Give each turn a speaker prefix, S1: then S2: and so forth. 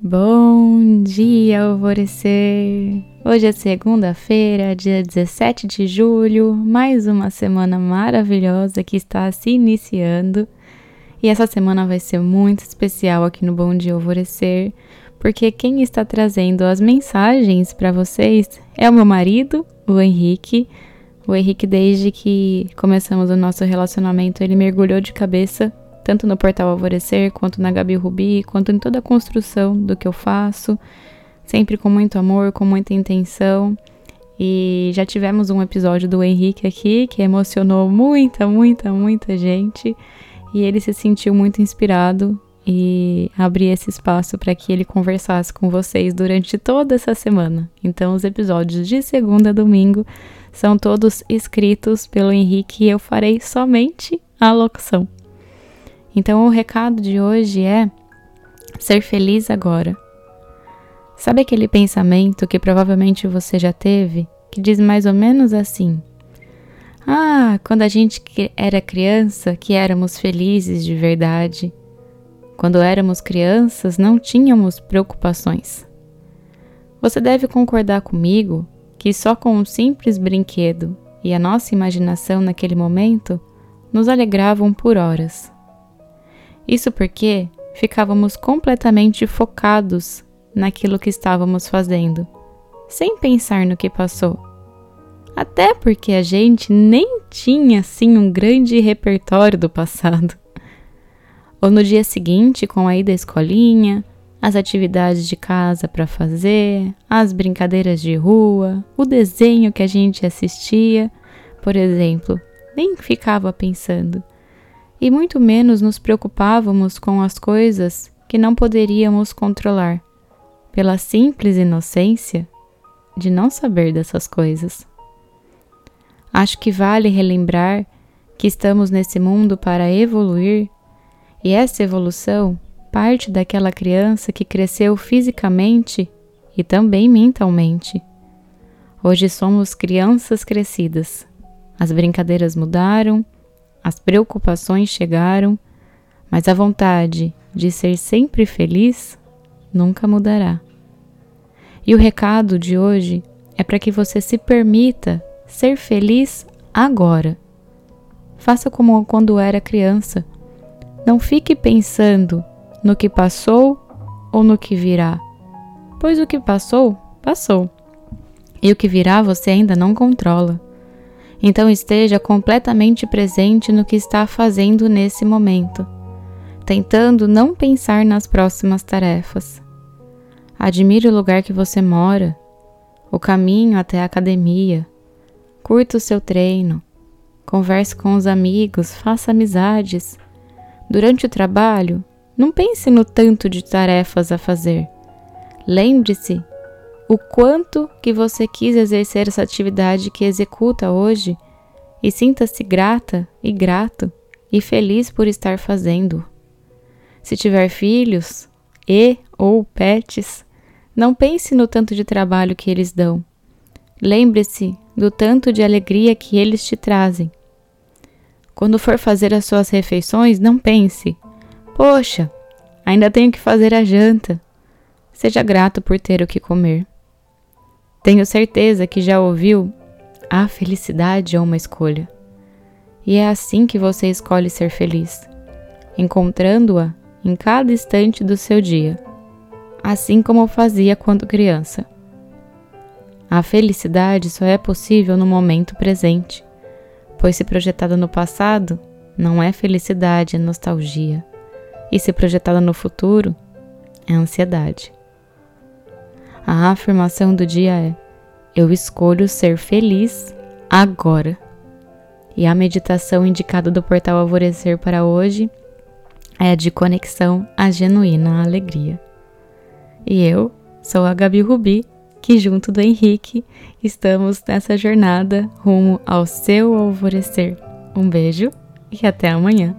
S1: Bom dia, alvorecer! Hoje é segunda-feira, dia 17 de julho, mais uma semana maravilhosa que está se iniciando. E essa semana vai ser muito especial aqui no Bom Dia Alvorecer, porque quem está trazendo as mensagens para vocês é o meu marido, o Henrique. O Henrique, desde que começamos o nosso relacionamento, ele mergulhou de cabeça tanto no portal Alvorecer, quanto na Gabi Rubi, quanto em toda a construção do que eu faço, sempre com muito amor, com muita intenção. E já tivemos um episódio do Henrique aqui que emocionou muita, muita, muita gente. E ele se sentiu muito inspirado e abri esse espaço para que ele conversasse com vocês durante toda essa semana. Então, os episódios de segunda a domingo são todos escritos pelo Henrique e eu farei somente a locução. Então, o recado de hoje é ser feliz agora. Sabe aquele pensamento que provavelmente você já teve, que diz mais ou menos assim: Ah, quando a gente era criança, que éramos felizes de verdade. Quando éramos crianças, não tínhamos preocupações. Você deve concordar comigo que só com um simples brinquedo e a nossa imaginação naquele momento nos alegravam por horas. Isso porque ficávamos completamente focados naquilo que estávamos fazendo, sem pensar no que passou. Até porque a gente nem tinha assim um grande repertório do passado. Ou no dia seguinte, com a ida à escolinha, as atividades de casa para fazer, as brincadeiras de rua, o desenho que a gente assistia, por exemplo, nem ficava pensando e muito menos nos preocupávamos com as coisas que não poderíamos controlar, pela simples inocência de não saber dessas coisas. Acho que vale relembrar que estamos nesse mundo para evoluir e essa evolução parte daquela criança que cresceu fisicamente e também mentalmente. Hoje somos crianças crescidas. As brincadeiras mudaram as preocupações chegaram, mas a vontade de ser sempre feliz nunca mudará. E o recado de hoje é para que você se permita ser feliz agora. Faça como quando era criança. Não fique pensando no que passou ou no que virá, pois o que passou, passou. E o que virá você ainda não controla. Então esteja completamente presente no que está fazendo nesse momento, tentando não pensar nas próximas tarefas. Admire o lugar que você mora, o caminho até a academia, curta o seu treino, converse com os amigos, faça amizades. Durante o trabalho, não pense no tanto de tarefas a fazer. Lembre-se o quanto que você quis exercer essa atividade que executa hoje e sinta-se grata e grato e feliz por estar fazendo. Se tiver filhos e ou pets, não pense no tanto de trabalho que eles dão. Lembre-se do tanto de alegria que eles te trazem. Quando for fazer as suas refeições, não pense: Poxa, ainda tenho que fazer a janta. Seja grato por ter o que comer. Tenho certeza que já ouviu a felicidade é uma escolha. E é assim que você escolhe ser feliz, encontrando-a em cada instante do seu dia, assim como fazia quando criança. A felicidade só é possível no momento presente, pois se projetada no passado, não é felicidade, é nostalgia, e se projetada no futuro, é ansiedade. A afirmação do dia é: Eu escolho ser feliz agora. E a meditação indicada do portal Alvorecer para hoje é de conexão à genuína alegria. E eu sou a Gabi Rubi, que junto do Henrique estamos nessa jornada rumo ao seu alvorecer. Um beijo e até amanhã.